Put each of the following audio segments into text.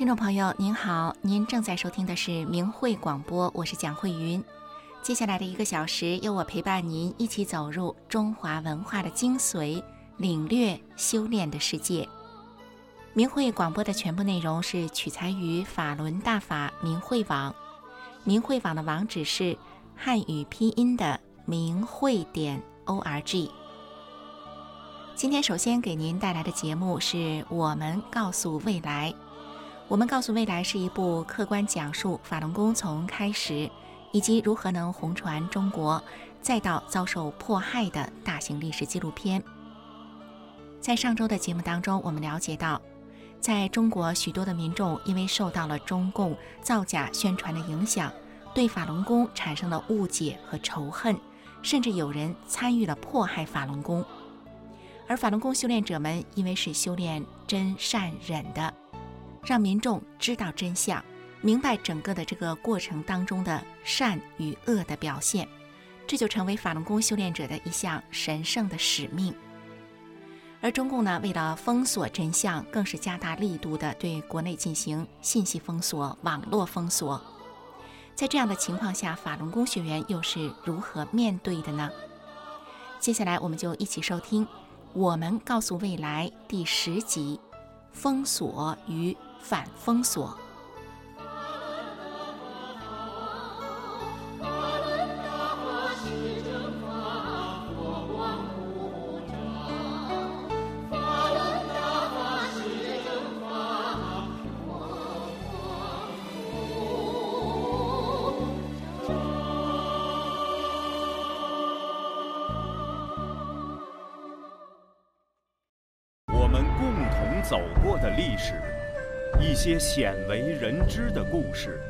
听众朋友您好，您正在收听的是明慧广播，我是蒋慧云。接下来的一个小时，由我陪伴您一起走入中华文化的精髓，领略修炼的世界。明慧广播的全部内容是取材于法轮大法明慧网，明慧网的网址是汉语拼音的明慧点 o r g。今天首先给您带来的节目是我们告诉未来。我们告诉未来是一部客观讲述法轮功从开始以及如何能红传中国，再到遭受迫害的大型历史纪录片。在上周的节目当中，我们了解到，在中国许多的民众因为受到了中共造假宣传的影响，对法轮功产生了误解和仇恨，甚至有人参与了迫害法轮功。而法轮功修炼者们因为是修炼真善忍的，让民众知道真相，明白整个的这个过程当中的善与恶的表现，这就成为法轮功修炼者的一项神圣的使命。而中共呢，为了封锁真相，更是加大力度的对国内进行信息封锁、网络封锁。在这样的情况下，法轮功学员又是如何面对的呢？接下来，我们就一起收听。我们告诉未来第十集：封锁与反封锁。我们共同走过的历史，一些鲜为人知的故事。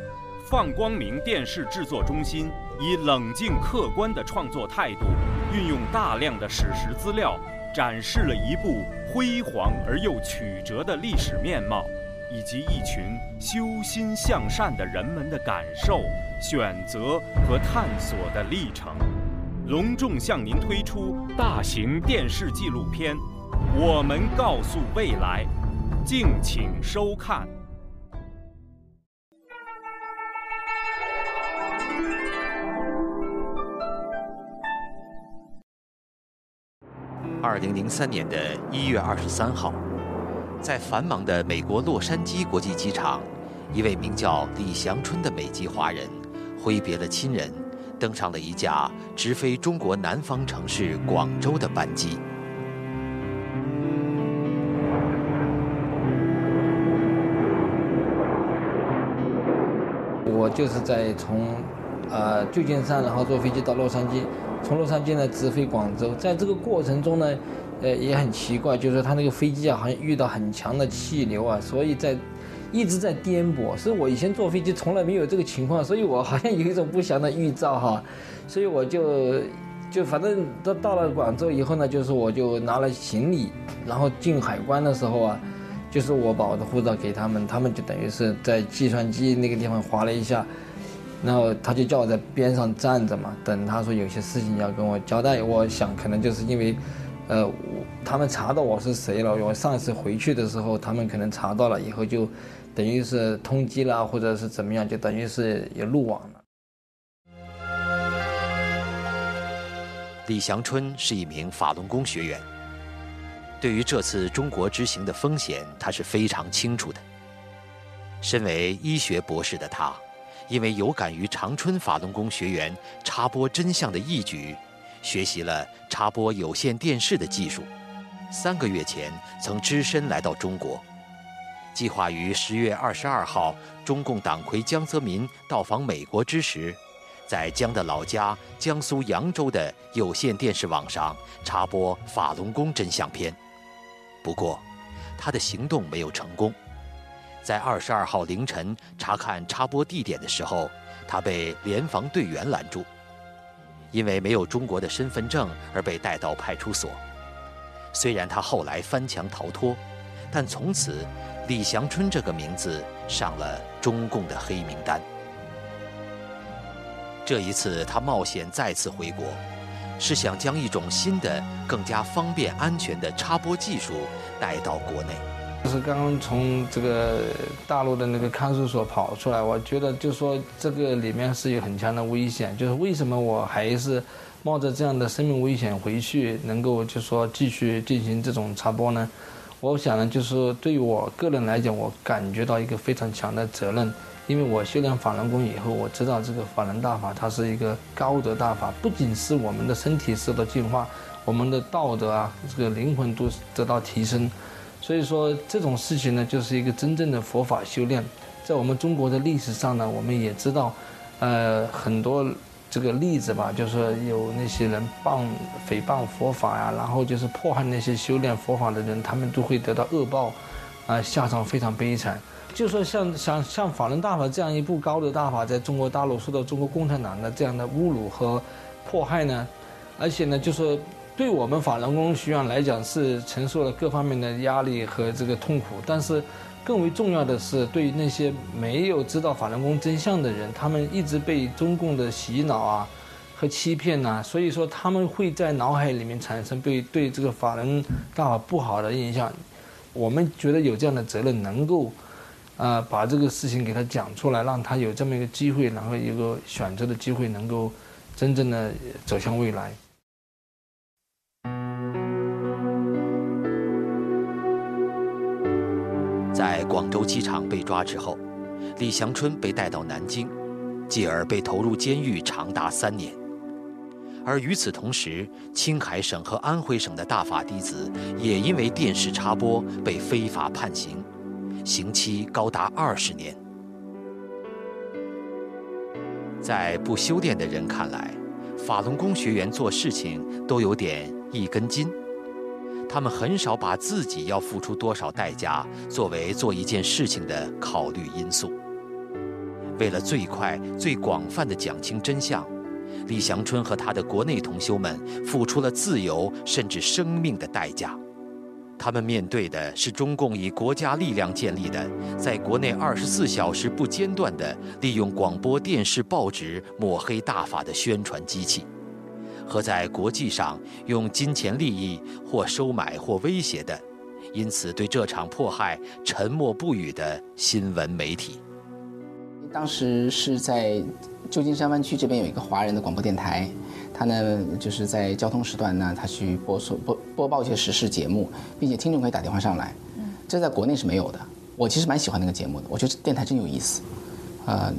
放光明电视制作中心以冷静客观的创作态度，运用大量的史实资料，展示了一部辉煌而又曲折的历史面貌，以及一群修心向善的人们的感受、选择和探索的历程。隆重向您推出大型电视纪录片。我们告诉未来，敬请收看。二零零三年的一月二十三号，在繁忙的美国洛杉矶国际机场，一位名叫李祥春的美籍华人，挥别了亲人，登上了一架直飞中国南方城市广州的班机。我就是在从，呃旧金山，然后坐飞机到洛杉矶，从洛杉矶呢直飞广州。在这个过程中呢，呃也很奇怪，就是说他那个飞机啊，好像遇到很强的气流啊，所以在一直在颠簸。所以我以前坐飞机从来没有这个情况，所以我好像有一种不祥的预兆哈。所以我就就反正到到了广州以后呢，就是我就拿了行李，然后进海关的时候啊。就是我把我的护照给他们，他们就等于是在计算机那个地方划了一下，然后他就叫我在边上站着嘛，等他说有些事情要跟我交代。我想可能就是因为，呃，他们查到我是谁了。我上一次回去的时候，他们可能查到了以后就，等于是通缉了，或者是怎么样，就等于是也入网了。李祥春是一名法轮功学员。对于这次中国之行的风险，他是非常清楚的。身为医学博士的他，因为有感于长春法轮功学员插播真相的义举，学习了插播有线电视的技术。三个月前，曾只身来到中国，计划于十月二十二号，中共党魁江泽民到访美国之时，在江的老家江苏扬州的有线电视网上插播法轮功真相片。不过，他的行动没有成功。在二十二号凌晨查看插播地点的时候，他被联防队员拦住，因为没有中国的身份证而被带到派出所。虽然他后来翻墙逃脱，但从此李祥春这个名字上了中共的黑名单。这一次，他冒险再次回国。是想将一种新的、更加方便、安全的插播技术带到国内。就是刚刚从这个大陆的那个看守所跑出来，我觉得就说这个里面是有很强的危险。就是为什么我还是冒着这样的生命危险回去，能够就说继续进行这种插播呢？我想呢，就是对于我个人来讲，我感觉到一个非常强的责任，因为我修炼法轮功以后，我知道这个法轮大法它是一个高德大法，不仅是我们的身体受到净化，我们的道德啊，这个灵魂都得到提升。所以说这种事情呢，就是一个真正的佛法修炼。在我们中国的历史上呢，我们也知道，呃，很多这个例子吧，就是有那些人谤诽谤佛法呀，然后就是迫害那些修炼佛法的人，他们都会得到恶报，啊，下场非常悲惨。就说像像像法轮大法这样一部高的大法，在中国大陆受到中国共产党的这样的侮辱和迫害呢，而且呢，就说。对我们法轮功学员来讲，是承受了各方面的压力和这个痛苦。但是，更为重要的是，对于那些没有知道法轮功真相的人，他们一直被中共的洗脑啊和欺骗呐，所以说他们会在脑海里面产生对对这个法轮大法不好的印象。我们觉得有这样的责任，能够啊把这个事情给他讲出来，让他有这么一个机会，然后一个选择的机会，能够真正的走向未来。在广州机场被抓之后，李祥春被带到南京，继而被投入监狱长达三年。而与此同时，青海省和安徽省的大法弟子也因为电视插播被非法判刑，刑期高达二十年。在不修炼的人看来，法轮功学员做事情都有点一根筋。他们很少把自己要付出多少代价作为做一件事情的考虑因素。为了最快、最广泛的讲清真相，李祥春和他的国内同修们付出了自由甚至生命的代价。他们面对的是中共以国家力量建立的，在国内二十四小时不间断地利用广播电视、报纸抹黑大法的宣传机器。和在国际上用金钱利益或收买或威胁的，因此对这场迫害沉默不语的新闻媒体。当时是在旧金山湾区这边有一个华人的广播电台，他呢就是在交通时段呢，他去播送播播报一些时事节目，并且听众可以打电话上来。这在国内是没有的。我其实蛮喜欢那个节目的，我觉得电台真有意思。呃。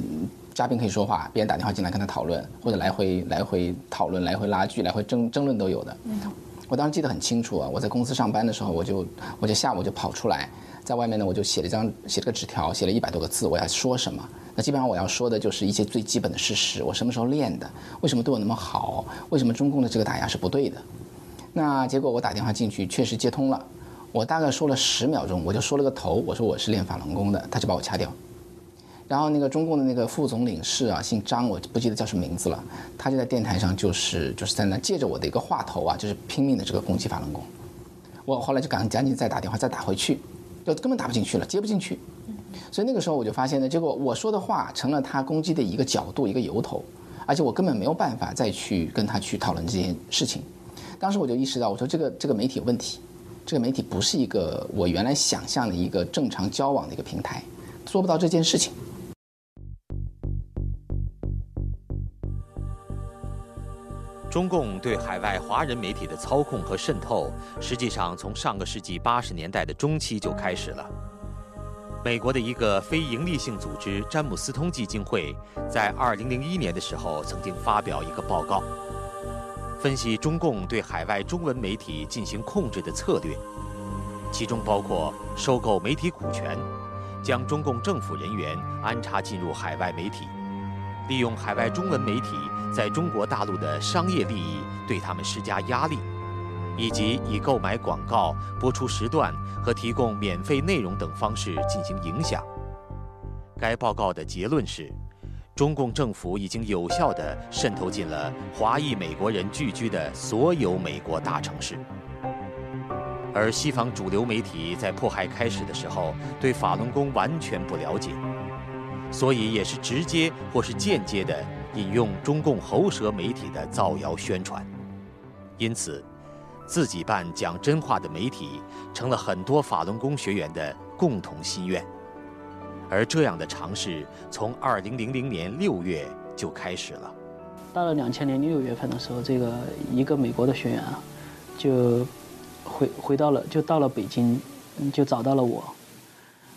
嘉宾可以说话，别人打电话进来跟他讨论，或者来回来回讨论、来回拉锯、来回争争论都有的。嗯我当时记得很清楚啊，我在公司上班的时候，我就我就下午就跑出来，在外面呢，我就写了一张写了个纸条，写了一百多个字，我要说什么？那基本上我要说的就是一些最基本的事实，我什么时候练的？为什么对我那么好？为什么中共的这个打压是不对的？那结果我打电话进去，确实接通了，我大概说了十秒钟，我就说了个头，我说我是练法轮功的，他就把我掐掉。然后那个中共的那个副总领事啊，姓张，我不记得叫什么名字了。他就在电台上，就是就是在那借着我的一个话头啊，就是拼命的这个攻击法轮功。我后来就赶赶紧再打电话再打回去，就根本打不进去了，接不进去。所以那个时候我就发现呢，结果我说的话成了他攻击的一个角度一个由头，而且我根本没有办法再去跟他去讨论这件事情。当时我就意识到，我说这个这个媒体有问题，这个媒体不是一个我原来想象的一个正常交往的一个平台，做不到这件事情。中共对海外华人媒体的操控和渗透，实际上从上个世纪八十年代的中期就开始了。美国的一个非营利性组织詹姆斯通基金会在二零零一年的时候曾经发表一个报告，分析中共对海外中文媒体进行控制的策略，其中包括收购媒体股权，将中共政府人员安插进入海外媒体。利用海外中文媒体在中国大陆的商业利益对他们施加压力，以及以购买广告、播出时段和提供免费内容等方式进行影响。该报告的结论是，中共政府已经有效地渗透进了华裔美国人聚居的所有美国大城市，而西方主流媒体在迫害开始的时候对法轮功完全不了解。所以也是直接或是间接的引用中共喉舌媒体的造谣宣传，因此，自己办讲真话的媒体，成了很多法轮功学员的共同心愿。而这样的尝试，从二零零零年六月就开始了。到了两千年六月份的时候，这个一个美国的学员啊，就回回到了，就到了北京，就找到了我，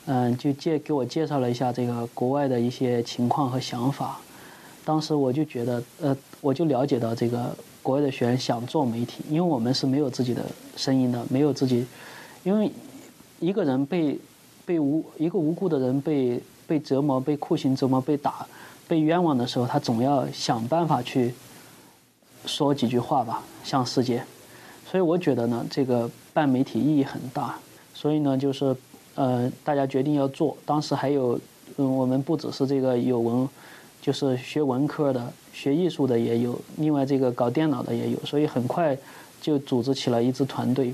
嗯，就介给我介绍了一下这个国外的一些情况和想法。当时我就觉得，呃，我就了解到这个国外的学员想做媒体，因为我们是没有自己的声音的，没有自己，因为一个人被被无一个无辜的人被被折磨、被酷刑折磨、被打。被冤枉的时候，他总要想办法去说几句话吧，向世界。所以我觉得呢，这个办媒体意义很大。所以呢，就是呃，大家决定要做。当时还有，嗯，我们不只是这个有文，就是学文科的、学艺术的也有，另外这个搞电脑的也有。所以很快就组织起了一支团队。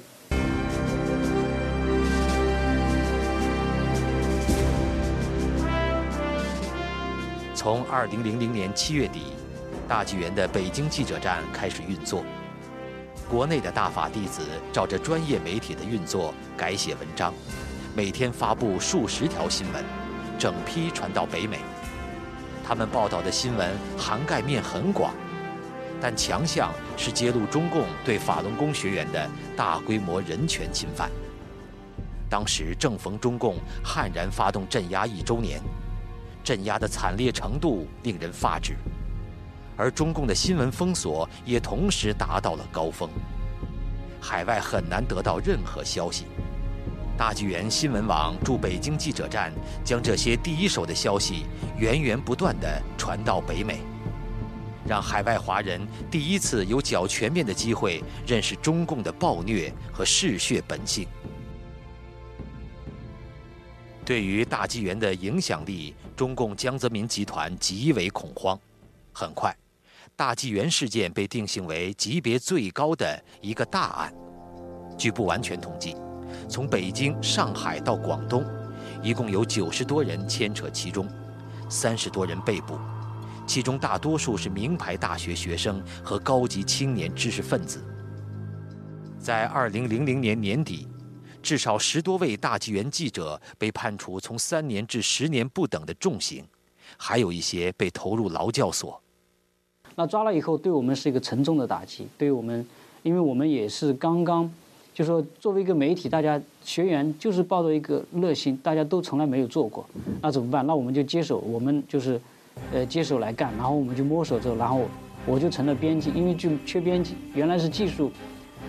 从二零零零年七月底，大纪元的北京记者站开始运作。国内的大法弟子照着专业媒体的运作改写文章，每天发布数十条新闻，整批传到北美。他们报道的新闻涵盖面很广，但强项是揭露中共对法轮功学员的大规模人权侵犯。当时正逢中共悍然发动镇压一周年。镇压的惨烈程度令人发指，而中共的新闻封锁也同时达到了高峰，海外很难得到任何消息。大纪元新闻网驻北京记者站将这些第一手的消息源源不断地传到北美，让海外华人第一次有较全面的机会认识中共的暴虐和嗜血本性。对于大纪元的影响力，中共江泽民集团极为恐慌。很快，大纪元事件被定性为级别最高的一个大案。据不完全统计，从北京、上海到广东，一共有九十多人牵扯其中，三十多人被捕，其中大多数是名牌大学学生和高级青年知识分子。在二零零零年年底。至少十多位大纪元记者被判处从三年至十年不等的重刑，还有一些被投入劳教所。那抓了以后，对我们是一个沉重的打击。对我们，因为我们也是刚刚，就说作为一个媒体，大家学员就是抱着一个热心，大家都从来没有做过，那怎么办？那我们就接手，我们就是，呃，接手来干。然后我们就摸索着，然后我就成了编辑，因为就缺编辑，原来是技术。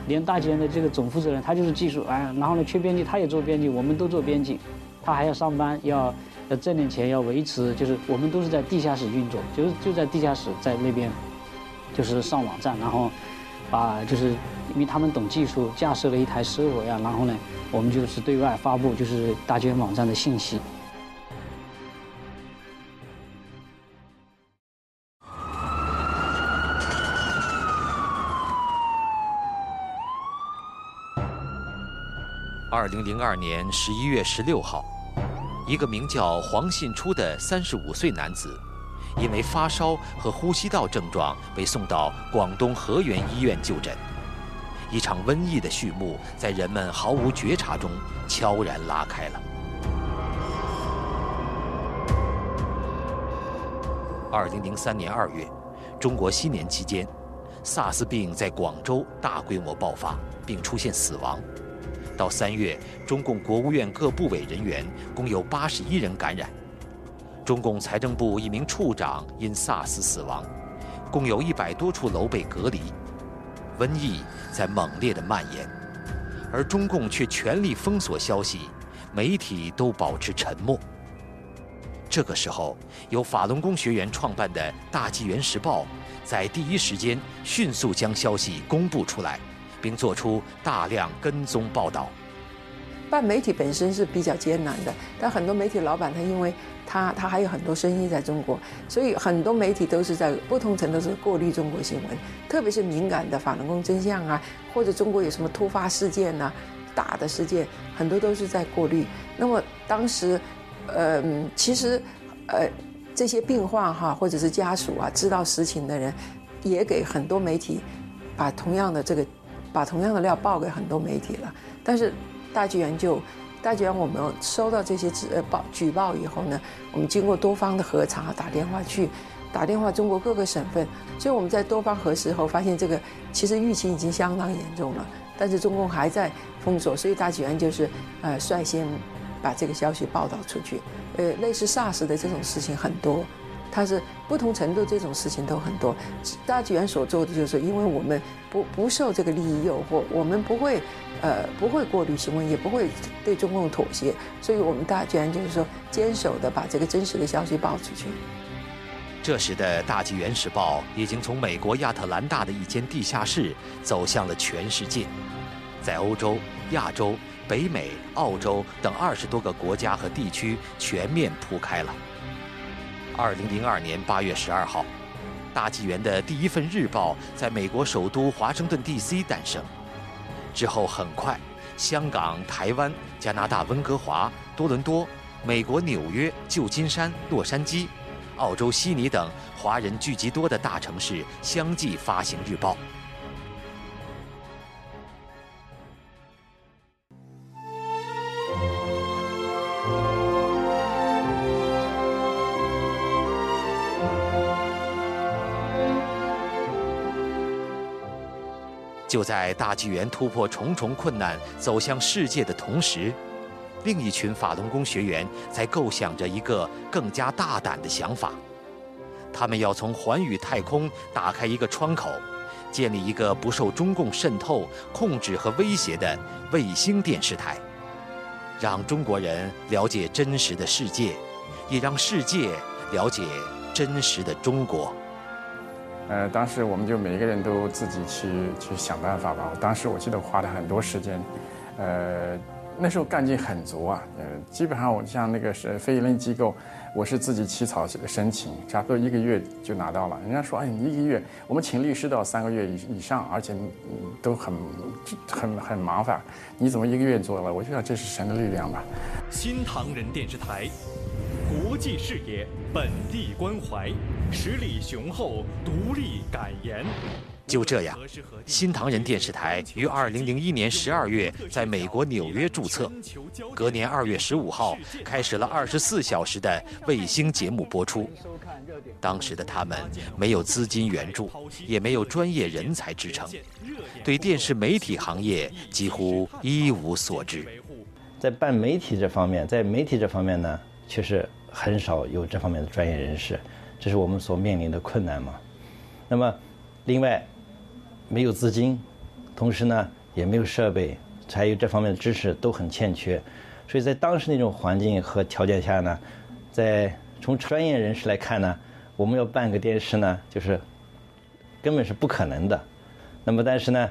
连大纪元的这个总负责人，他就是技术，哎，然后呢缺编辑，他也做编辑，我们都做编辑，他还要上班，要要挣点钱，要维持，就是我们都是在地下室运作，就是就在地下室在那边，就是上网站，然后把就是因为他们懂技术，架设了一台 server 呀，然后呢，我们就是对外发布就是大纪元网站的信息。二零零二年十一月十六号，一个名叫黄信初的三十五岁男子，因为发烧和呼吸道症状被送到广东河源医院就诊。一场瘟疫的序幕在人们毫无觉察中悄然拉开了。二零零三年二月，中国新年期间，SARS 病在广州大规模爆发，并出现死亡。到三月，中共国务院各部委人员共有八十一人感染，中共财政部一名处长因 SARS 死亡，共有一百多处楼被隔离，瘟疫在猛烈的蔓延，而中共却全力封锁消息，媒体都保持沉默。这个时候，由法轮功学员创办的《大纪元时报》在第一时间迅速将消息公布出来。并做出大量跟踪报道。办媒体本身是比较艰难的，但很多媒体老板他因为他他还有很多生意在中国，所以很多媒体都是在不同程度是过滤中国新闻，特别是敏感的法轮功真相啊，或者中国有什么突发事件呐、大的事件，很多都是在过滤。那么当时，呃，其实，呃，这些病患哈，或者是家属啊，知道实情的人，也给很多媒体把同样的这个。把同样的料报给很多媒体了。但是大纪元就，大家我们收到这些指呃报举报以后呢，我们经过多方的核查，打电话去，打电话中国各个省份，所以我们在多方核实后发现，这个其实疫情已经相当严重了，但是中共还在封锁，所以大举案就是呃率先把这个消息报道出去。呃，类似 SARS 的这种事情很多。它是不同程度这种事情都很多，大纪元所做的就是，因为我们不不受这个利益诱惑，我们不会，呃，不会过滤新闻，也不会对中共妥协，所以我们大纪元就是说坚守的把这个真实的消息报出去。这时的大纪元时报已经从美国亚特兰大的一间地下室走向了全世界，在欧洲、亚洲、北美、澳洲等二十多个国家和地区全面铺开了。二零零二年八月十二号，大纪元的第一份日报在美国首都华盛顿 D.C. 诞生。之后很快，香港、台湾、加拿大温哥华、多伦多、美国纽约、旧金山、洛杉矶、澳洲悉尼等华人聚集多的大城市相继发行日报。就在大纪元突破重重困难走向世界的同时，另一群法轮功学员在构想着一个更加大胆的想法。他们要从寰宇太空打开一个窗口，建立一个不受中共渗透、控制和威胁的卫星电视台，让中国人了解真实的世界，也让世界了解真实的中国。呃，当时我们就每个人都自己去去想办法吧。我当时我记得花了很多时间，呃，那时候干劲很足啊。呃，基本上我像那个是非营利机构，我是自己起草申请，差不多一个月就拿到了。人家说，哎，你一个月，我们请律师都要三个月以以上，而且都很很很麻烦。你怎么一个月做了？我就想这是神的力量吧。新唐人电视台。国际视野，本地关怀，实力雄厚，独立敢言。就这样，新唐人电视台于二零零一年十二月在美国纽约注册，隔年二月十五号开始了二十四小时的卫星节目播出。当时的他们没有资金援助，也没有专业人才支撑，对电视媒体行业几乎一无所知。在办媒体这方面，在媒体这方面呢，确实。很少有这方面的专业人士，这是我们所面临的困难嘛。那么，另外，没有资金，同时呢也没有设备，还有这方面的知识都很欠缺。所以在当时那种环境和条件下呢，在从专业人士来看呢，我们要办个电视呢，就是根本是不可能的。那么但是呢，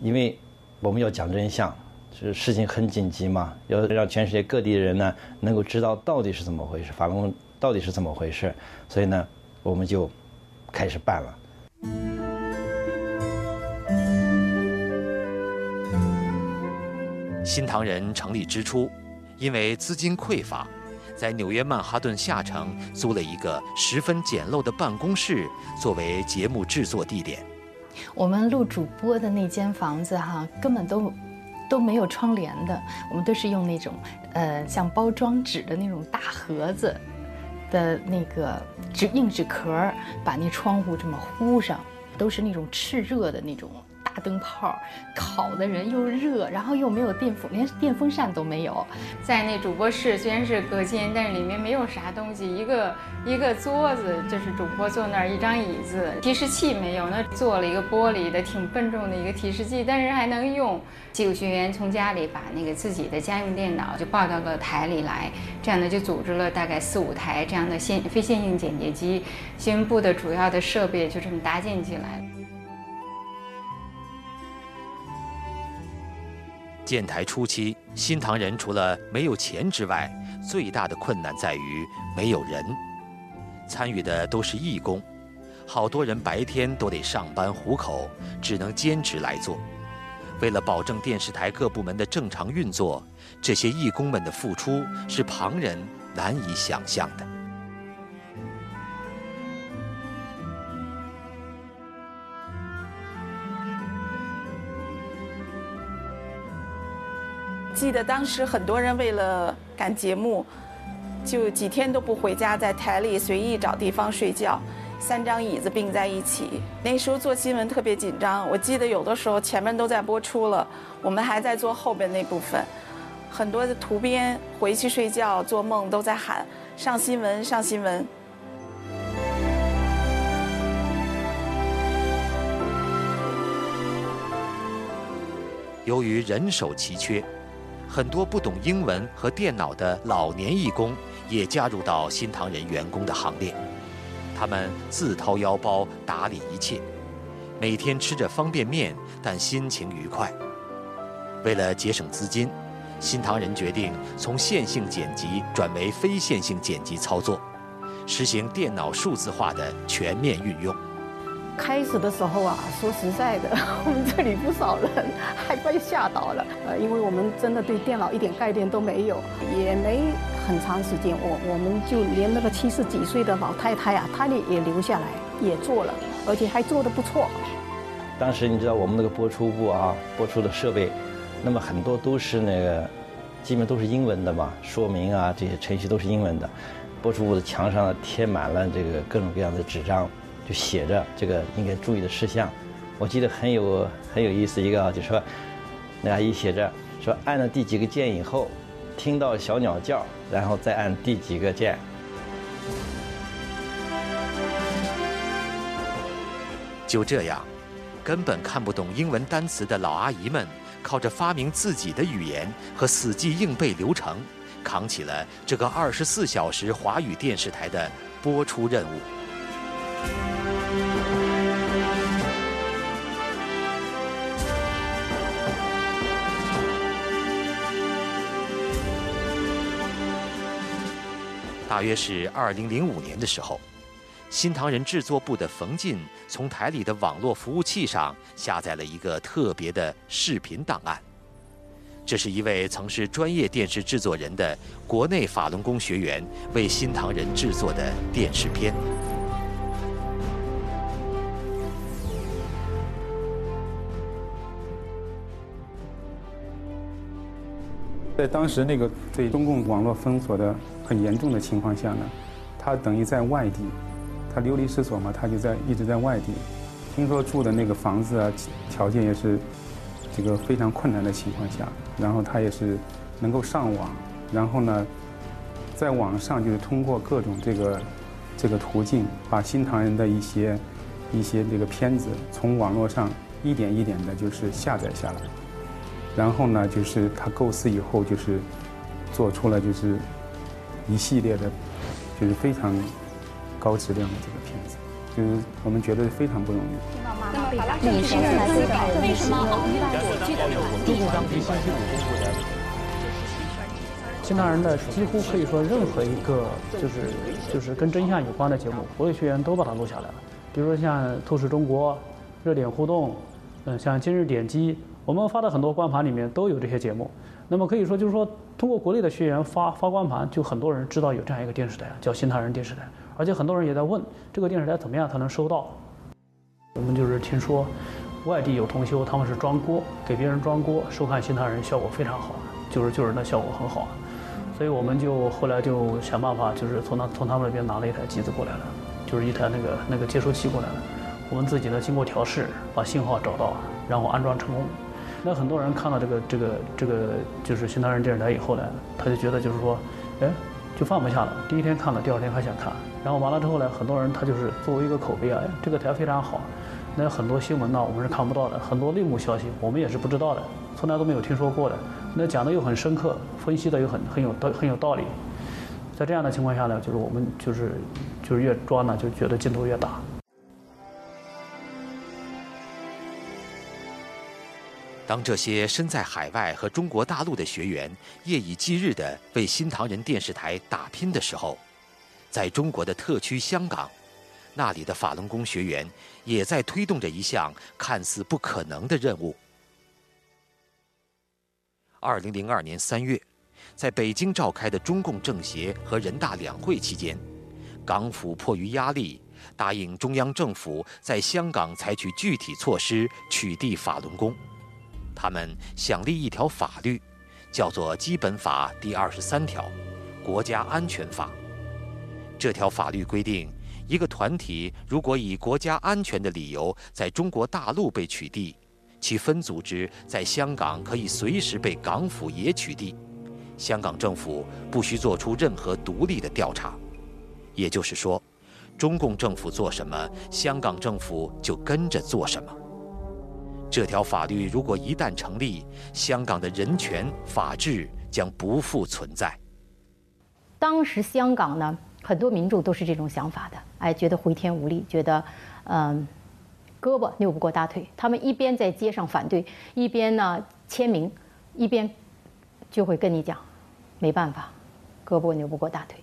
因为我们要讲真相。是事情很紧急嘛，要让全世界各地的人呢能够知道到底是怎么回事，法轮功到底是怎么回事，所以呢，我们就开始办了。新唐人成立之初，因为资金匮乏，在纽约曼哈顿下城租了一个十分简陋的办公室作为节目制作地点。我们录主播的那间房子哈，根本都。都没有窗帘的，我们都是用那种，呃，像包装纸的那种大盒子的那个纸硬纸壳，把那窗户这么糊上，都是那种炽热的那种。大灯泡烤的人又热，然后又没有电风，连电风扇都没有。在那主播室虽然是隔间，但是里面没有啥东西，一个一个桌子，就是主播坐那儿，一张椅子，提示器没有，那做了一个玻璃的挺笨重的一个提示器，但是还能用。几个学员从家里把那个自己的家用电脑就抱到了台里来，这样呢就组织了大概四五台这样的线非线性剪辑机，新闻部的主要的设备就这么搭建起来了。建台初期，新唐人除了没有钱之外，最大的困难在于没有人。参与的都是义工，好多人白天都得上班糊口，只能兼职来做。为了保证电视台各部门的正常运作，这些义工们的付出是旁人难以想象的。记得当时很多人为了赶节目，就几天都不回家，在台里随意找地方睡觉，三张椅子并在一起。那时候做新闻特别紧张，我记得有的时候前面都在播出了，我们还在做后边那部分。很多的图编回去睡觉做梦都在喊上新闻上新闻。由于人手奇缺，很多不懂英文和电脑的老年义工也加入到新唐人员工的行列。他们自掏腰包打理一切，每天吃着方便面，但心情愉快。为了节省资金，新唐人决定从线性剪辑转为非线性剪辑操作，实行电脑数字化的全面运用。开始的时候啊，说实在的，我们这里不少人还被吓到了。呃，因为我们真的对电脑一点概念都没有，也没很长时间，我我们就连那个七十几岁的老太太啊，她也也留下来也做了，而且还做得不错。当时你知道我们那个播出部啊，播出的设备，那么很多都是那个，基本都是英文的嘛，说明啊这些程序都是英文的，播出部的墙上贴满了这个各种各样的纸张。就写着这个应该注意的事项，我记得很有很有意思一个啊，就说那阿姨写着说按了第几个键以后，听到小鸟叫，然后再按第几个键。就这样，根本看不懂英文单词的老阿姨们，靠着发明自己的语言和死记硬背流程，扛起了这个二十四小时华语电视台的播出任务。大约是二零零五年的时候，新唐人制作部的冯进从台里的网络服务器上下载了一个特别的视频档案。这是一位曾是专业电视制作人的国内法轮功学员为新唐人制作的电视片。在当时那个对中共网络封锁的很严重的情况下呢，他等于在外地，他流离失所嘛，他就在一直在外地。听说住的那个房子啊，条件也是这个非常困难的情况下，然后他也是能够上网，然后呢，在网上就是通过各种这个这个途径，把新唐人的一些一些这个片子从网络上一点一点的就是下载下来。然后呢，就是他构思以后，就是做出了就是一系列的，就是非常高质量的这个片子，就是我们觉得非常不容易。你现在来思考为什么奥运国的新唐人的几乎可以说任何一个就是就是跟真相有关的节目，国内学员都把它录下来了。比如说像《透视中国》《热点互动》，嗯，像《今日点击》。我们发的很多光盘里面都有这些节目，那么可以说就是说，通过国内的学员发发光盘，就很多人知道有这样一个电视台叫新唐人电视台，而且很多人也在问这个电视台怎么样才能收到。我们就是听说，外地有同修他们是装锅给别人装锅收看新唐人效果非常好，就是就是那效果很好，所以我们就后来就想办法，就是从他从他们那边拿了一台机子过来了，就是一台那个那个接收器过来了，我们自己呢经过调试把信号找到，然后安装成功。那很多人看到这个这个这个就是新唐人电视台以后呢，他就觉得就是说，哎，就放不下了。第一天看了，第二天还想看。然后完了之后呢，很多人他就是作为一个口碑啊，这个台非常好。那很多新闻呢，我们是看不到的，很多内幕消息我们也是不知道的，从来都没有听说过的。那讲的又很深刻，分析的又很很有道很有道理。在这样的情况下呢，就是我们就是就是越装呢，就觉得劲头越大。当这些身在海外和中国大陆的学员夜以继日地为新唐人电视台打拼的时候，在中国的特区香港，那里的法轮功学员也在推动着一项看似不可能的任务。二零零二年三月，在北京召开的中共政协和人大两会期间，港府迫于压力，答应中央政府在香港采取具体措施取缔法轮功。他们想立一条法律，叫做《基本法》第二十三条《国家安全法》。这条法律规定，一个团体如果以国家安全的理由在中国大陆被取缔，其分组织在香港可以随时被港府也取缔，香港政府不需做出任何独立的调查。也就是说，中共政府做什么，香港政府就跟着做什么。这条法律如果一旦成立，香港的人权、法治将不复存在。当时香港呢，很多民众都是这种想法的，哎，觉得回天无力，觉得，嗯，胳膊扭不过大腿。他们一边在街上反对，一边呢签名，一边就会跟你讲，没办法，胳膊扭不过大腿。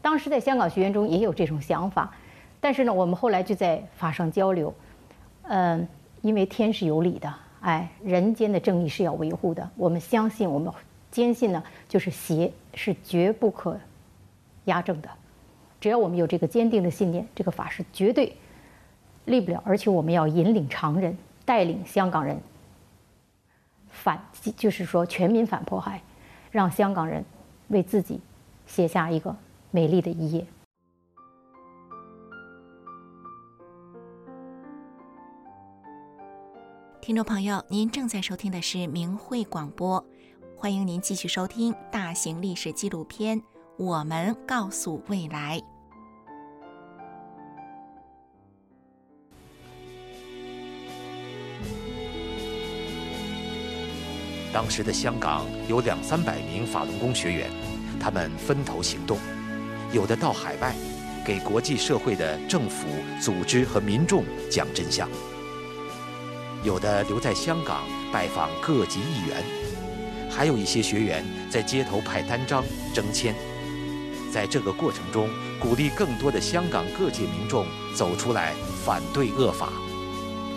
当时在香港学院中也有这种想法，但是呢，我们后来就在法上交流，嗯。因为天是有理的，哎，人间的正义是要维护的。我们相信，我们坚信呢，就是邪是绝不可压正的。只要我们有这个坚定的信念，这个法是绝对立不了。而且我们要引领常人，带领香港人反，就是说全民反迫害，让香港人为自己写下一个美丽的一页。听众朋友，您正在收听的是明慧广播，欢迎您继续收听大型历史纪录片《我们告诉未来》。当时的香港有两三百名法轮功学员，他们分头行动，有的到海外，给国际社会的政府、组织和民众讲真相。有的留在香港拜访各级议员，还有一些学员在街头派单张征签。在这个过程中，鼓励更多的香港各界民众走出来反对恶法。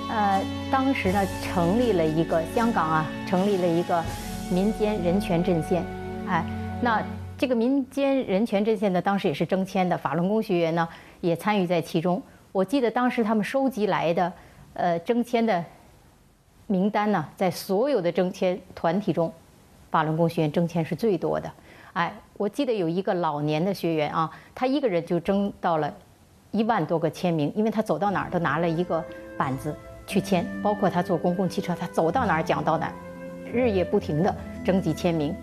呃，当时呢，成立了一个香港啊，成立了一个民间人权阵线。哎，那这个民间人权阵线呢，当时也是征签的，法轮功学员呢也参与在其中。我记得当时他们收集来的，呃，征签的。名单呢，在所有的征签团体中，法轮功学员征签是最多的。哎，我记得有一个老年的学员啊，他一个人就征到了一万多个签名，因为他走到哪儿都拿了一个板子去签，包括他坐公共汽车，他走到哪儿讲到哪儿，日夜不停的征集签名。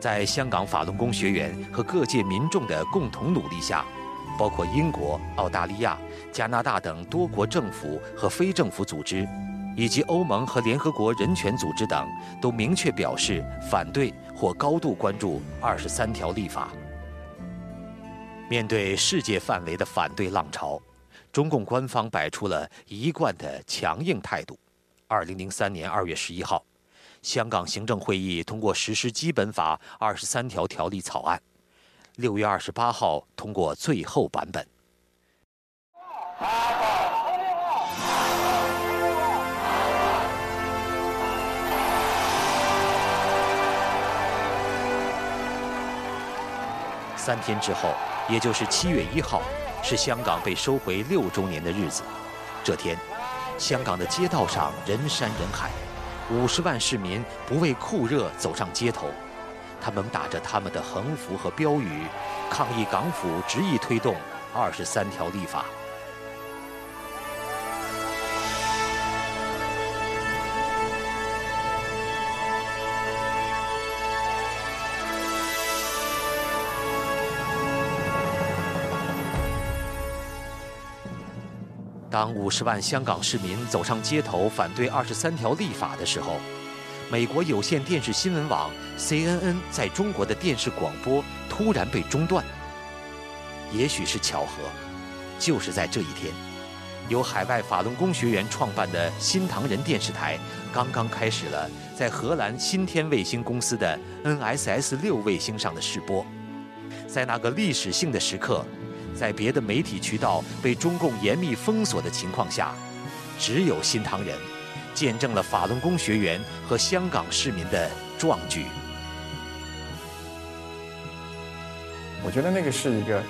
在香港法轮功学员和各界民众的共同努力下。包括英国、澳大利亚、加拿大等多国政府和非政府组织，以及欧盟和联合国人权组织等，都明确表示反对或高度关注二十三条立法。面对世界范围的反对浪潮，中共官方摆出了一贯的强硬态度。二零零三年二月十一号，香港行政会议通过实施基本法二十三条条例草案。六月二十八号通过最后版本。三天之后，也就是七月一号，是香港被收回六周年的日子。这天，香港的街道上人山人海，五十万市民不畏酷热走上街头。他们打着他们的横幅和标语，抗议港府执意推动二十三条立法。当五十万香港市民走上街头反对二十三条立法的时候，美国有线电视新闻网 CNN 在中国的电视广播突然被中断。也许是巧合，就是在这一天，由海外法轮功学员创办的新唐人电视台刚刚开始了在荷兰新天卫星公司的 NSS 六卫星上的试播。在那个历史性的时刻，在别的媒体渠道被中共严密封锁的情况下，只有新唐人。见证了法轮功学员和香港市民的壮举。我觉得那个是一个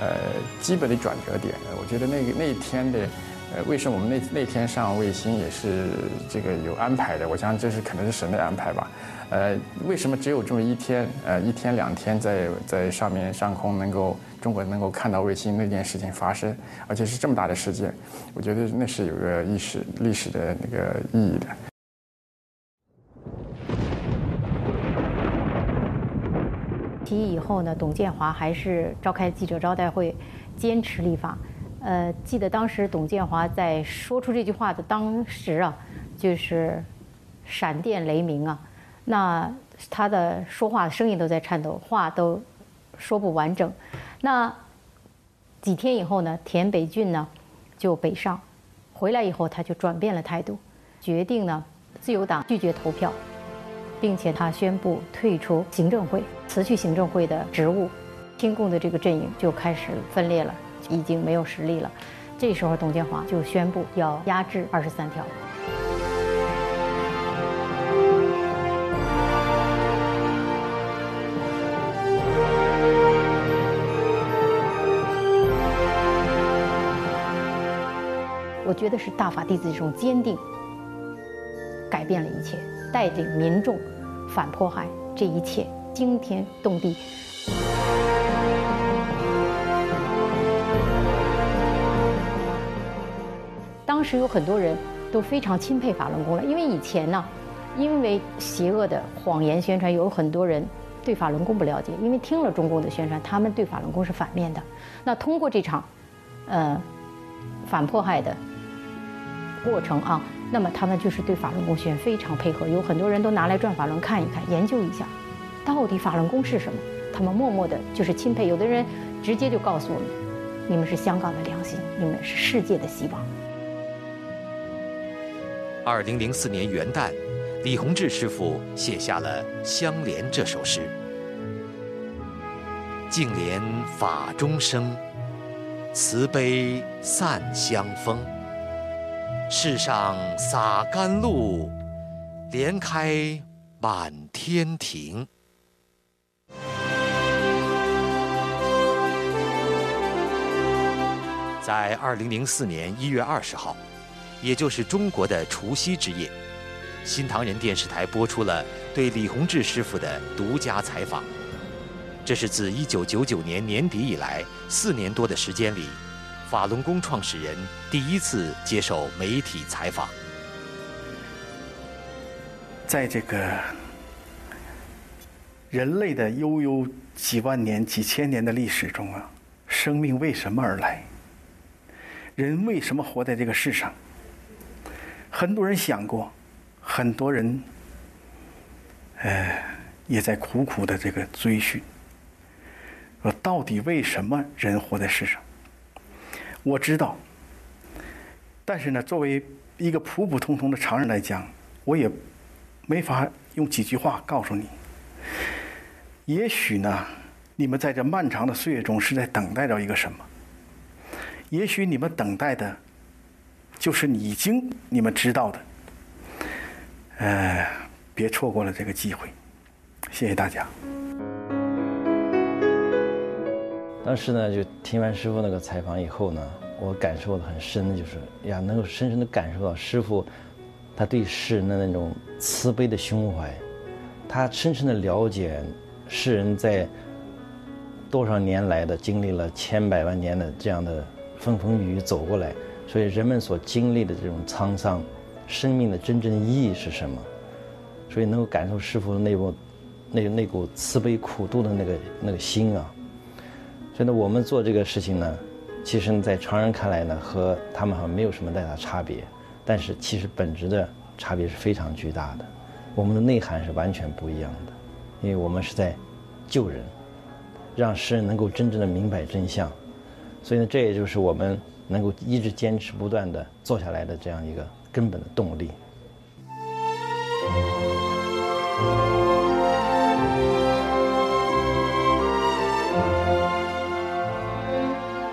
呃基本的转折点。我觉得那个那一天的呃，为什么我们那那天上卫星也是这个有安排的？我想这是可能是神的安排吧。呃，为什么只有这么一天？呃，一天两天在在上面上空能够中国能够看到卫星那件事情发生，而且是这么大的事件，我觉得那是有个历史历史的那个意义的。提议以后呢，董建华还是召开记者招待会，坚持立法。呃，记得当时董建华在说出这句话的当时啊，就是闪电雷鸣啊。那他的说话的声音都在颤抖，话都说不完整。那几天以后呢，田北俊呢就北上，回来以后他就转变了态度，决定呢自由党拒绝投票，并且他宣布退出行政会，辞去行政会的职务，亲共的这个阵营就开始分裂了，已经没有实力了。这时候董建华就宣布要压制二十三条。我觉得是大法弟子这种坚定，改变了一切，带领民众反迫害，这一切惊天动地。当时有很多人都非常钦佩法轮功了，因为以前呢，因为邪恶的谎言宣传，有很多人对法轮功不了解，因为听了中共的宣传，他们对法轮功是反面的。那通过这场，呃，反迫害的。过程啊，那么他们就是对法轮功宣非常配合，有很多人都拿来转法轮看一看，研究一下，到底法轮功是什么？他们默默的就是钦佩，有的人直接就告诉我们：你们是香港的良心，你们是世界的希望。二零零四年元旦，李洪志师傅写下了《相连》这首诗：“净莲法中生，慈悲散香风。”世上洒甘露，莲开满天庭。在二零零四年一月二十号，也就是中国的除夕之夜，新唐人电视台播出了对李洪志师傅的独家采访。这是自一九九九年年底以来四年多的时间里。法轮功创始人第一次接受媒体采访。在这个人类的悠悠几万年、几千年的历史中啊，生命为什么而来？人为什么活在这个世上？很多人想过，很多人，呃，也在苦苦的这个追寻，说到底为什么人活在世上？我知道，但是呢，作为一个普普通通的常人来讲，我也没法用几句话告诉你。也许呢，你们在这漫长的岁月中是在等待着一个什么？也许你们等待的，就是已经你们知道的。呃，别错过了这个机会。谢谢大家。当时呢，就听完师傅那个采访以后呢，我感受的很深，就是呀，能够深深的感受到师傅他对世人的那种慈悲的胸怀，他深深的了解世人在多少年来的经历了千百万年的这样的风风雨雨走过来，所以人们所经历的这种沧桑，生命的真正意义是什么？所以能够感受师傅的那股那那股慈悲苦度的那个那个心啊。所以呢，我们做这个事情呢，其实，在常人看来呢，和他们好像没有什么太大差别，但是其实本质的差别是非常巨大的。我们的内涵是完全不一样的，因为我们是在救人，让世人能够真正的明白真相。所以呢，这也就是我们能够一直坚持不断的做下来的这样一个根本的动力。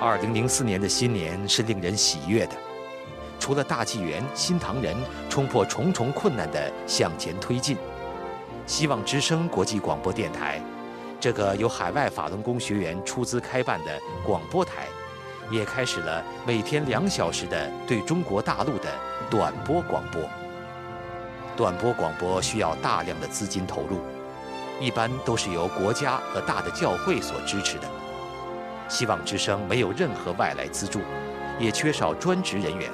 二零零四年的新年是令人喜悦的，除了大纪元、新唐人冲破重重困难的向前推进，希望之声国际广播电台，这个由海外法轮功学员出资开办的广播台，也开始了每天两小时的对中国大陆的短波广播。短波广播需要大量的资金投入，一般都是由国家和大的教会所支持的。希望之声没有任何外来资助，也缺少专职人员，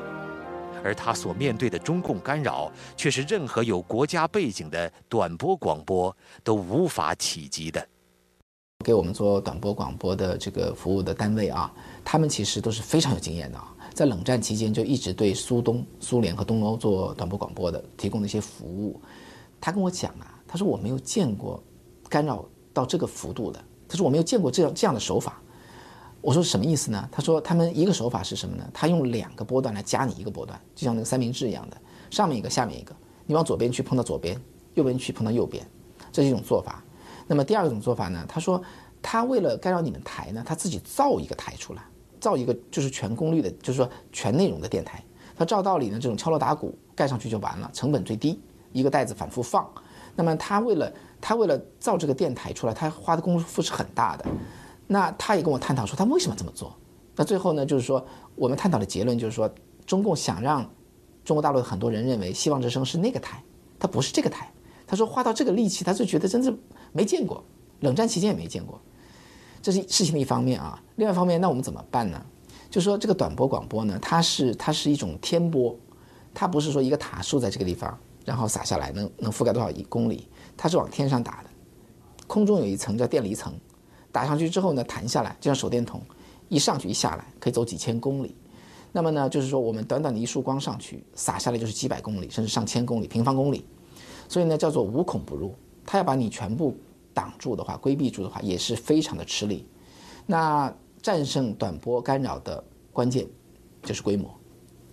而他所面对的中共干扰，却是任何有国家背景的短波广播都无法企及的。给我们做短波广播的这个服务的单位啊，他们其实都是非常有经验的啊，在冷战期间就一直对苏东、苏联和东欧做短波广播的提供的一些服务。他跟我讲啊，他说我没有见过干扰到这个幅度的，他说我没有见过这样这样的手法。我说什么意思呢？他说他们一个手法是什么呢？他用两个波段来加你一个波段，就像那个三明治一样的，上面一个，下面一个，你往左边去碰到左边，右边去碰到右边，这是一种做法。那么第二种做法呢？他说，他为了干扰你们台呢，他自己造一个台出来，造一个就是全功率的，就是说全内容的电台。他照道理呢，这种敲锣打鼓盖上去就完了，成本最低，一个袋子反复放。那么他为了他为了造这个电台出来，他花的功夫是很大的。那他也跟我探讨说，他为什么这么做？那最后呢，就是说我们探讨的结论就是说，中共想让中国大陆的很多人认为希望之声是那个台，它不是这个台。他说花到这个力气，他就觉得真是。没见过，冷战期间也没见过，这是事情的一方面啊。另外一方面，那我们怎么办呢？就说这个短波广播呢，它是它是一种天波，它不是说一个塔竖在这个地方，然后洒下来能能覆盖多少一公里，它是往天上打的，空中有一层叫电离层，打上去之后呢，弹下来就像手电筒，一上去一下来可以走几千公里。那么呢，就是说我们短短的一束光上去，洒下来就是几百公里，甚至上千公里平方公里，所以呢叫做无孔不入，它要把你全部。挡住的话，规避住的话，也是非常的吃力。那战胜短波干扰的关键就是规模，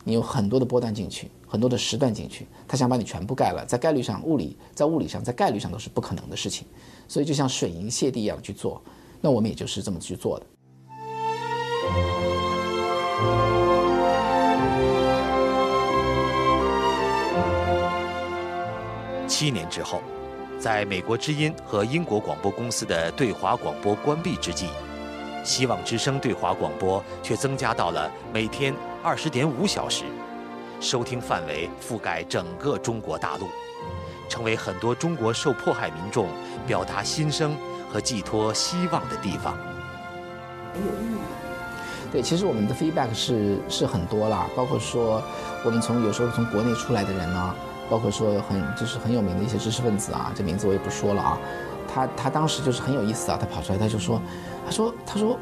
你有很多的波段进去，很多的时段进去，他想把你全部盖了，在概率上，物理在物理上，在概率上都是不可能的事情。所以就像水银泻地一样去做，那我们也就是这么去做的。七年之后。在美国之音和英国广播公司的对华广播关闭之际，希望之声对华广播却增加到了每天二十点五小时，收听范围覆盖整个中国大陆，成为很多中国受迫害民众表达心声和寄托希望的地方。很有意义对，其实我们的 feedback 是是很多啦，包括说我们从有时候从国内出来的人呢。包括说很就是很有名的一些知识分子啊，这名字我也不说了啊。他他当时就是很有意思啊，他跑出来他就说，他说他说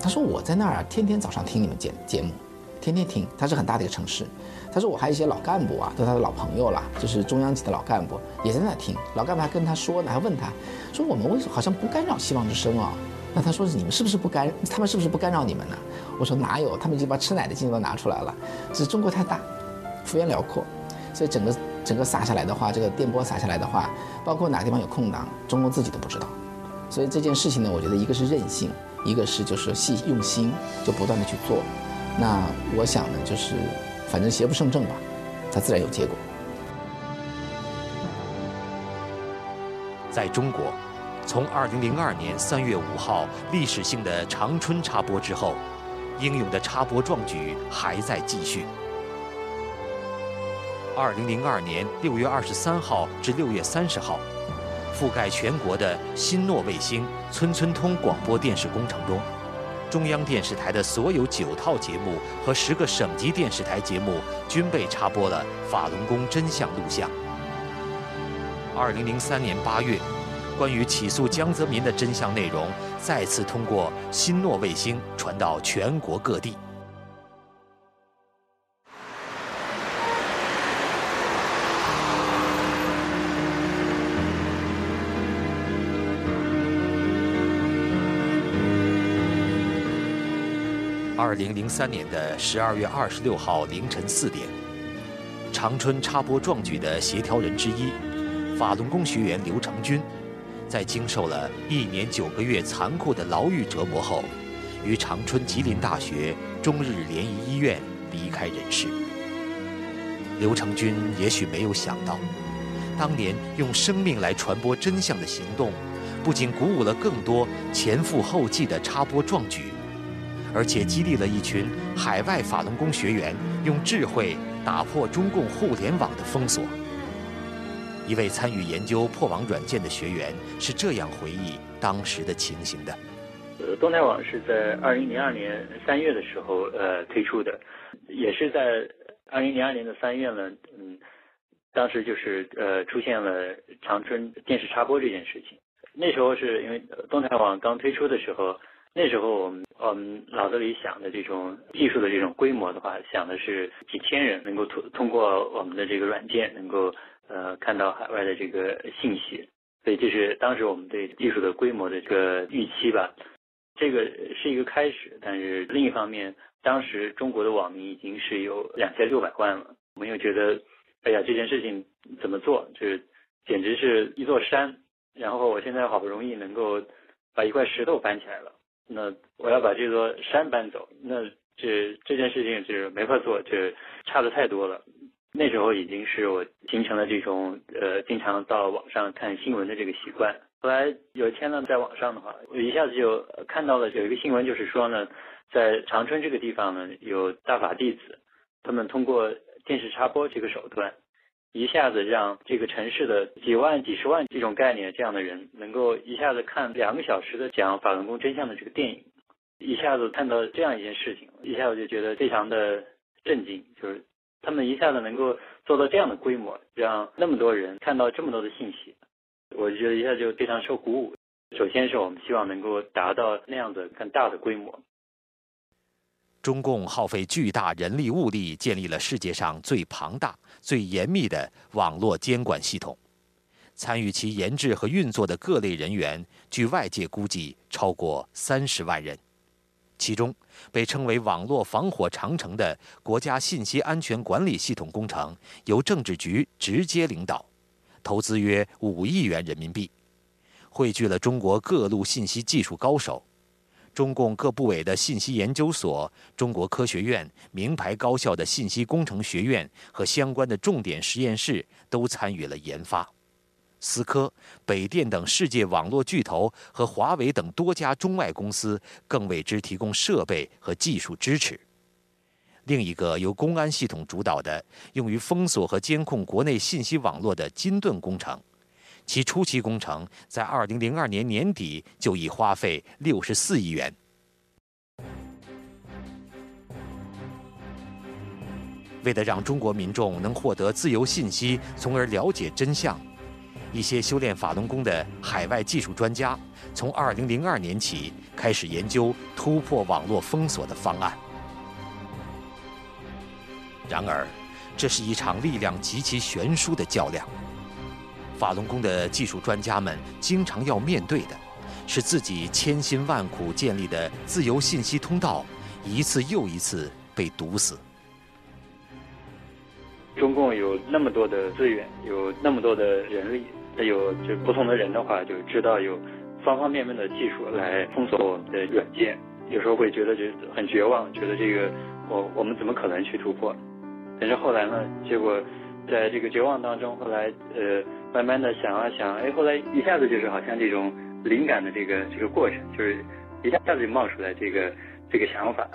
他说我在那儿啊，天天早上听你们节节目，天天听。他是很大的一个城市，他说我还有一些老干部啊，都他的老朋友了，就是中央级的老干部也在那听。老干部还跟他说呢，还问他说我们为什么好像不干扰希望之声啊？那他说你们是不是不干？他们是不是不干扰你们呢？我说哪有，他们已经把吃奶的劲都拿出来了。只是中国太大，幅员辽阔，所以整个。整个撒下来的话，这个电波撒下来的话，包括哪个地方有空档，中共自己都不知道。所以这件事情呢，我觉得一个是任性，一个是就是细用心，就不断的去做。那我想呢，就是反正邪不胜正吧，它自然有结果。在中国，从2002年3月5号历史性的长春插播之后，英勇的插播壮举还在继续。二零零二年六月二十三号至六月三十号，覆盖全国的新诺卫星村村通广播电视工程中，中央电视台的所有九套节目和十个省级电视台节目均被插播了法轮功真相录像。二零零三年八月，关于起诉江泽民的真相内容再次通过新诺卫星传到全国各地。二零零三年的十二月二十六号凌晨四点，长春插播壮举的协调人之一，法轮功学员刘成军，在经受了一年九个月残酷的牢狱折磨后，于长春吉林大学中日联谊医院离开人世。刘成军也许没有想到，当年用生命来传播真相的行动，不仅鼓舞了更多前赴后继的插播壮举。而且激励了一群海外法轮功学员用智慧打破中共互联网的封锁。一位参与研究破网软件的学员是这样回忆当时的情形的：呃，动态网是在二零零二年三月的时候呃推出的，也是在二零零二年的三月呢，嗯，当时就是呃出现了长春电视插播这件事情。那时候是因为动态网刚推出的时候，那时候我们我们脑子里想的这种技术的这种规模的话，想的是几千人能够通通过我们的这个软件能够。呃，看到海外的这个信息，所以这是当时我们对技术的规模的这个预期吧。这个是一个开始，但是另一方面，当时中国的网民已经是有两千六百万了。我们又觉得，哎呀，这件事情怎么做？就是简直是一座山。然后我现在好不容易能够把一块石头搬起来了，那我要把这座山搬走，那这这件事情就是没法做，就差的太多了。那时候已经是我形成了这种呃经常到网上看新闻的这个习惯。后来有一天呢，在网上的话，我一下子就看到了有一个新闻，就是说呢，在长春这个地方呢，有大法弟子，他们通过电视插播这个手段，一下子让这个城市的几万、几十万这种概念这样的人，能够一下子看两个小时的讲法轮功真相的这个电影，一下子看到这样一件事情，一下子就觉得非常的震惊，就是。他们一下子能够做到这样的规模，让那么多人看到这么多的信息，我就觉得一下就非常受鼓舞。首先是我们希望能够达到那样的更大的规模。中共耗费巨大人力物力，建立了世界上最庞大、最严密的网络监管系统，参与其研制和运作的各类人员，据外界估计超过三十万人。其中，被称为“网络防火长城”的国家信息安全管理系统工程，由政治局直接领导，投资约五亿元人民币，汇聚了中国各路信息技术高手，中共各部委的信息研究所、中国科学院、名牌高校的信息工程学院和相关的重点实验室都参与了研发。思科、北电等世界网络巨头和华为等多家中外公司更为之提供设备和技术支持。另一个由公安系统主导的用于封锁和监控国内信息网络的金盾工程，其初期工程在2002年年底就已花费64亿元。为了让中国民众能获得自由信息，从而了解真相。一些修炼法轮功的海外技术专家，从2002年起开始研究突破网络封锁的方案。然而，这是一场力量极其悬殊的较量。法轮功的技术专家们经常要面对的，是自己千辛万苦建立的自由信息通道，一次又一次被堵死。中共有那么多的资源，有那么多的人力。有就不同的人的话，就知道有方方面面的技术来封锁我们的软件。有时候会觉得就很绝望，觉得这个我我们怎么可能去突破？但是后来呢，结果在这个绝望当中，后来呃慢慢的想啊想，哎，后来一下子就是好像这种灵感的这个这个过程，就是一下子就冒出来这个这个想法。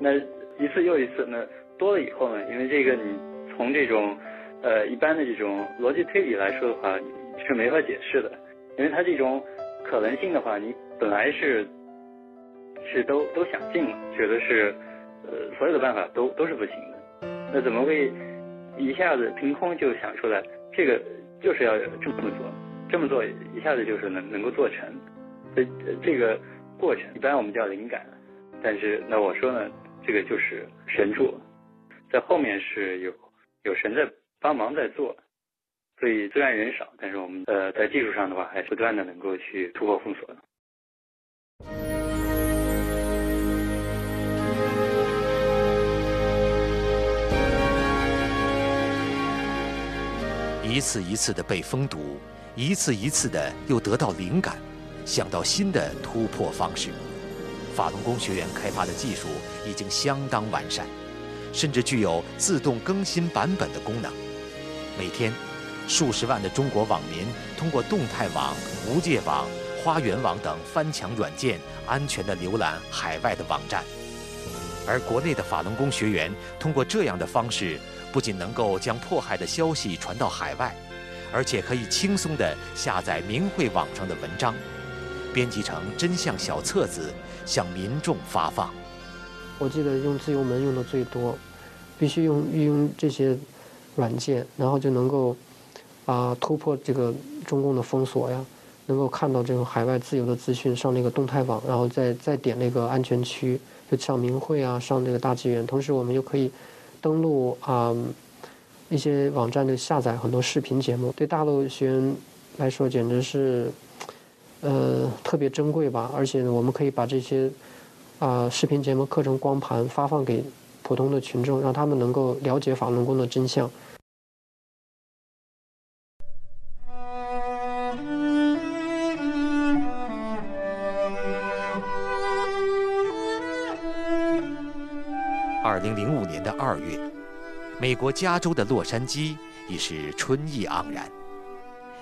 那一次又一次，那多了以后呢，因为这个你从这种。呃，一般的这种逻辑推理来说的话，是没法解释的，因为它这种可能性的话，你本来是是都都想尽了，觉得是呃所有的办法都都是不行的，那怎么会一下子凭空就想出来这个就是要这么做，这么做一下子就是能能够做成，这这个过程一般我们叫灵感，但是那我说呢，这个就是神助，在后面是有有神在。帮忙在做，所以虽然人少，但是我们呃在技术上的话，还是不断的能够去突破封锁的。一次一次的被封堵，一次一次的又得到灵感，想到新的突破方式。法轮功学员开发的技术已经相当完善，甚至具有自动更新版本的功能。每天，数十万的中国网民通过动态网、无界网、花园网等翻墙软件安全地浏览海外的网站。而国内的法轮功学员通过这样的方式，不仅能够将迫害的消息传到海外，而且可以轻松地下载明慧网上的文章，编辑成真相小册子向民众发放。我记得用自由门用的最多，必须用运用这些软件，然后就能够啊突破这个中共的封锁呀，能够看到这种海外自由的资讯，上那个动态网，然后再再点那个安全区。上明慧啊，上这个大纪元，同时我们又可以登录啊一些网站的下载很多视频节目，对大陆学员来说简直是呃特别珍贵吧。而且我们可以把这些啊视频节目课程光盘发放给普通的群众，让他们能够了解法轮功的真相。二零零五年的二月，美国加州的洛杉矶已是春意盎然。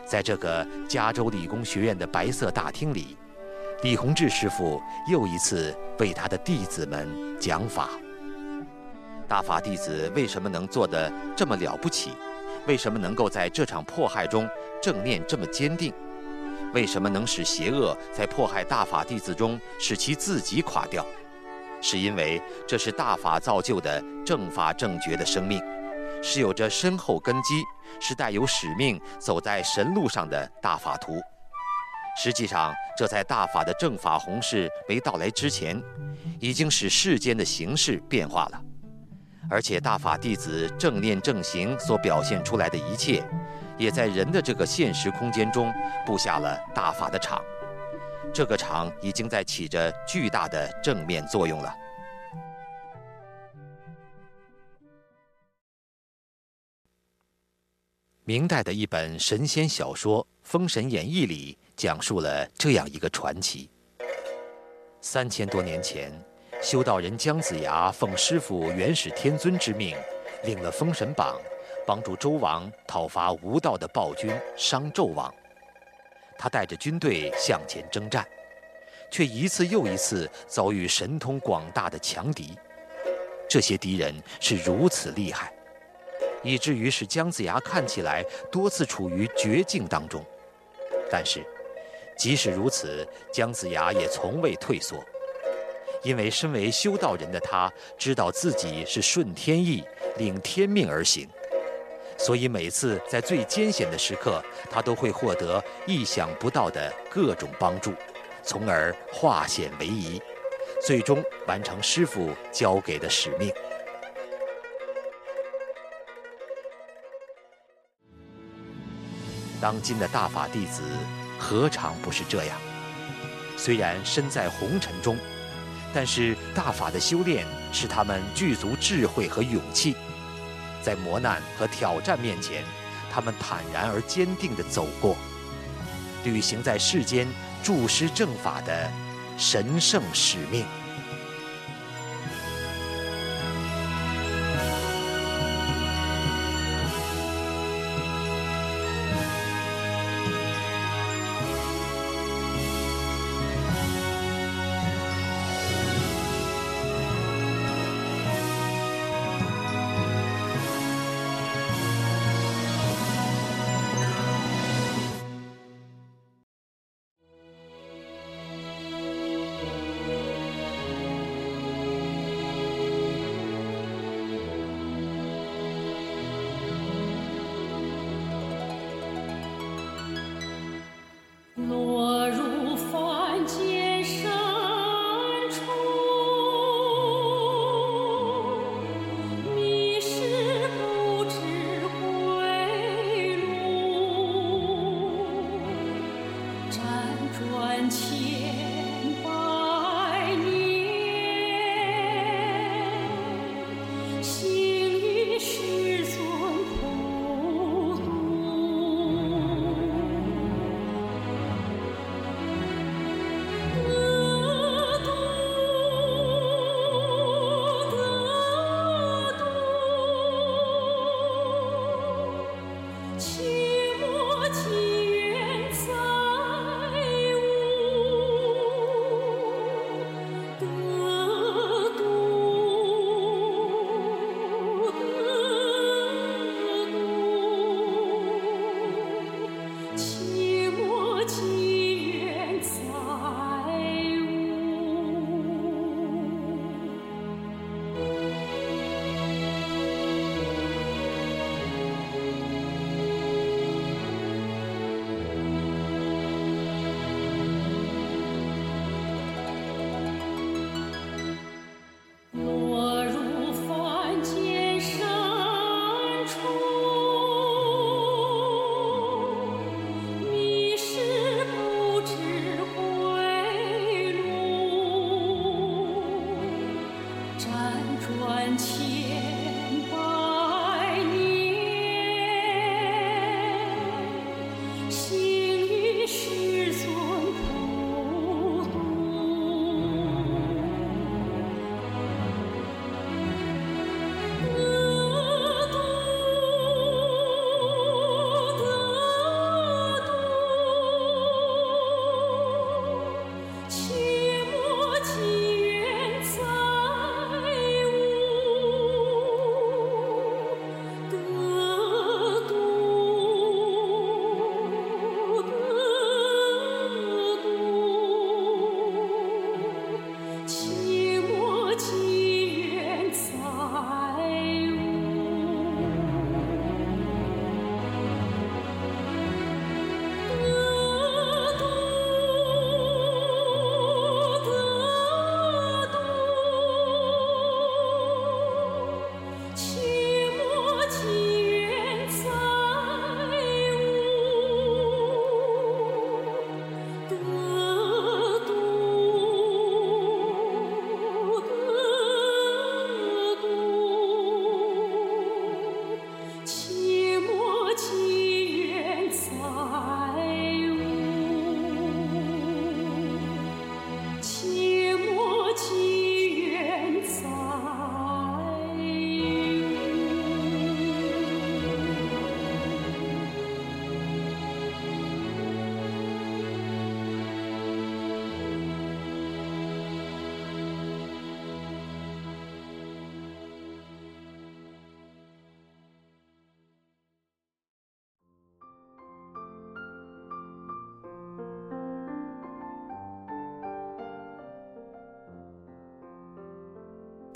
在这个加州理工学院的白色大厅里，李洪志师傅又一次为他的弟子们讲法。大法弟子为什么能做得这么了不起？为什么能够在这场迫害中正念这么坚定？为什么能使邪恶在迫害大法弟子中使其自己垮掉？是因为这是大法造就的正法正觉的生命，是有着深厚根基，是带有使命走在神路上的大法徒。实际上，这在大法的正法弘誓没到来之前，已经使世间的形势变化了。而且，大法弟子正念正行所表现出来的一切，也在人的这个现实空间中布下了大法的场。这个场已经在起着巨大的正面作用了。明代的一本神仙小说《封神演义》里讲述了这样一个传奇：三千多年前，修道人姜子牙奉师傅元始天尊之命，领了封神榜，帮助周王讨伐无道的暴君商纣王。他带着军队向前征战，却一次又一次遭遇神通广大的强敌。这些敌人是如此厉害，以至于使姜子牙看起来多次处于绝境当中。但是，即使如此，姜子牙也从未退缩，因为身为修道人的他，知道自己是顺天意、领天命而行。所以每次在最艰险的时刻，他都会获得意想不到的各种帮助，从而化险为夷，最终完成师傅交给的使命。当今的大法弟子何尝不是这样？虽然身在红尘中，但是大法的修炼使他们具足智慧和勇气。在磨难和挑战面前，他们坦然而坚定地走过，履行在世间助师正法的神圣使命。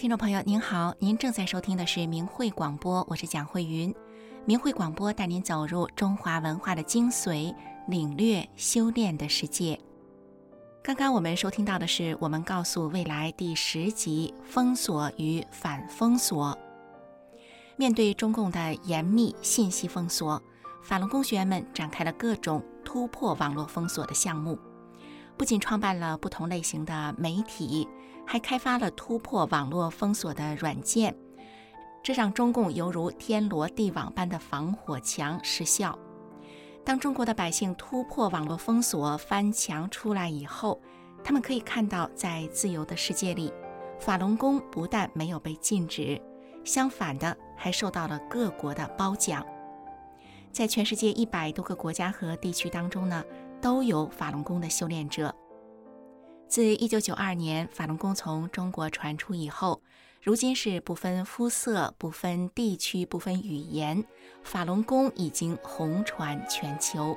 听众朋友您好，您正在收听的是明慧广播，我是蒋慧云。明慧广播带您走入中华文化的精髓，领略修炼的世界。刚刚我们收听到的是《我们告诉未来》第十集《封锁与反封锁》。面对中共的严密信息封锁，法轮功学员们展开了各种突破网络封锁的项目，不仅创办了不同类型的媒体。还开发了突破网络封锁的软件，这让中共犹如天罗地网般的防火墙失效。当中国的百姓突破网络封锁、翻墙出来以后，他们可以看到，在自由的世界里，法轮功不但没有被禁止，相反的还受到了各国的褒奖。在全世界一百多个国家和地区当中呢，都有法轮功的修炼者。自一九九二年法轮功从中国传出以后，如今是不分肤色、不分地区、不分语言，法轮功已经红传全球。